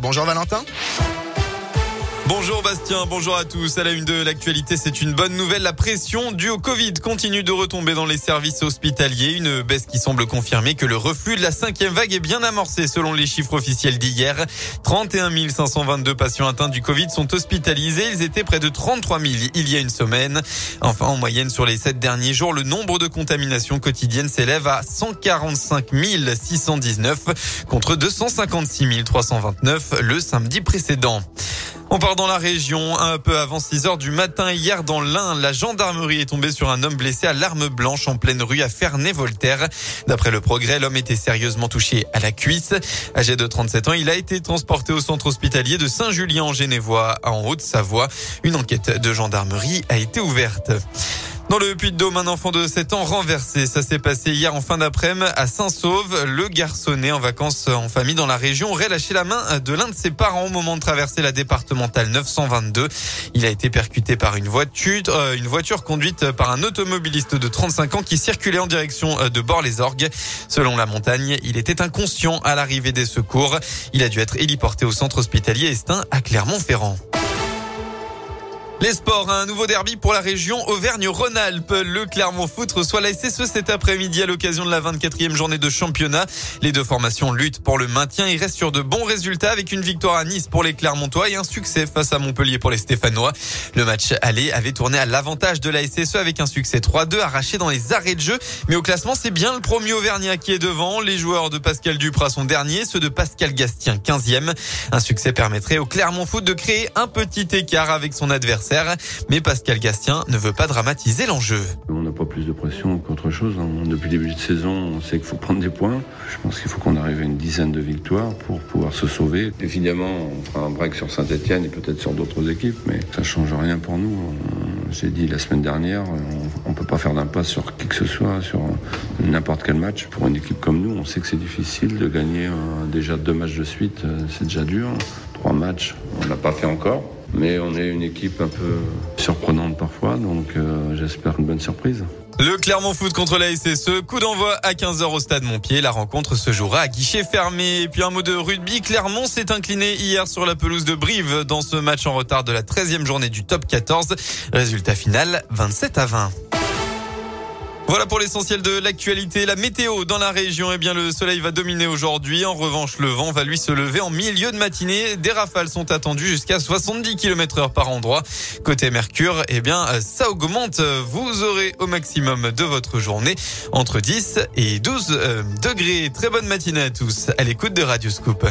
Bonjour Valentin. Bonjour Bastien, bonjour à tous. À la une de l'actualité, c'est une bonne nouvelle. La pression due au Covid continue de retomber dans les services hospitaliers. Une baisse qui semble confirmer que le reflux de la cinquième vague est bien amorcé selon les chiffres officiels d'hier. 31 522 patients atteints du Covid sont hospitalisés. Ils étaient près de 33 000 il y a une semaine. Enfin, en moyenne, sur les sept derniers jours, le nombre de contaminations quotidiennes s'élève à 145 619 contre 256 329 le samedi précédent. On part dans la région un peu avant 6 heures du matin hier dans l'Ain. La gendarmerie est tombée sur un homme blessé à l'arme blanche en pleine rue à Ferney-Voltaire. D'après le progrès, l'homme était sérieusement touché à la cuisse. Âgé de 37 ans, il a été transporté au centre hospitalier de Saint-Julien en Genevois en Haute-Savoie. Une enquête de gendarmerie a été ouverte. Dans le Puy-de-Dôme, un enfant de 7 ans renversé. Ça s'est passé hier en fin d'après-midi à Saint-Sauve. Le garçonnet en vacances en famille dans la région aurait lâché la main de l'un de ses parents au moment de traverser la départementale 922. Il a été percuté par une voiture, euh, conduite par un automobiliste de 35 ans qui circulait en direction euh, de Bord-les-Orgues. Selon la montagne, il était inconscient à l'arrivée des secours. Il a dû être héliporté au centre hospitalier Estin à Clermont-Ferrand. Les sports, un nouveau derby pour la région Auvergne-Rhône-Alpes. Le Clermont Foot reçoit la SSE cet après-midi à l'occasion de la 24e journée de championnat. Les deux formations luttent pour le maintien et restent sur de bons résultats avec une victoire à Nice pour les Clermontois et un succès face à Montpellier pour les Stéphanois. Le match aller avait tourné à l'avantage de la SSE avec un succès 3-2 arraché dans les arrêts de jeu. Mais au classement, c'est bien le premier Auvergnat qui est devant. Les joueurs de Pascal Duprat sont derniers, ceux de Pascal Gastien 15e. Un succès permettrait au Clermont Foot de créer un petit écart avec son adversaire. Mais Pascal Gastien ne veut pas dramatiser l'enjeu. On n'a pas plus de pression qu'autre chose. Hein. Depuis le début de saison, on sait qu'il faut prendre des points. Je pense qu'il faut qu'on arrive à une dizaine de victoires pour pouvoir se sauver. Évidemment, on fera un break sur Saint-Etienne et peut-être sur d'autres équipes, mais ça ne change rien pour nous. J'ai dit la semaine dernière, on ne peut pas faire d'impasse sur qui que ce soit, sur n'importe quel match. Pour une équipe comme nous, on sait que c'est difficile de gagner euh, déjà deux matchs de suite, euh, c'est déjà dur. Trois matchs, on n'a pas fait encore. Mais on est une équipe un peu surprenante parfois, donc euh, j'espère une bonne surprise. Le Clermont Foot contre la SSE, coup d'envoi à 15h au stade Montpied. La rencontre se jouera à guichet fermé. Et puis un mot de rugby, Clermont s'est incliné hier sur la pelouse de Brive dans ce match en retard de la 13e journée du top 14. Résultat final 27 à 20. Voilà pour l'essentiel de l'actualité. La météo dans la région, eh bien, le soleil va dominer aujourd'hui. En revanche, le vent va lui se lever en milieu de matinée. Des rafales sont attendues jusqu'à 70 km heure par endroit. Côté Mercure, eh bien, ça augmente. Vous aurez au maximum de votre journée entre 10 et 12 euh, degrés. Très bonne matinée à tous à l'écoute de Radio Scoop.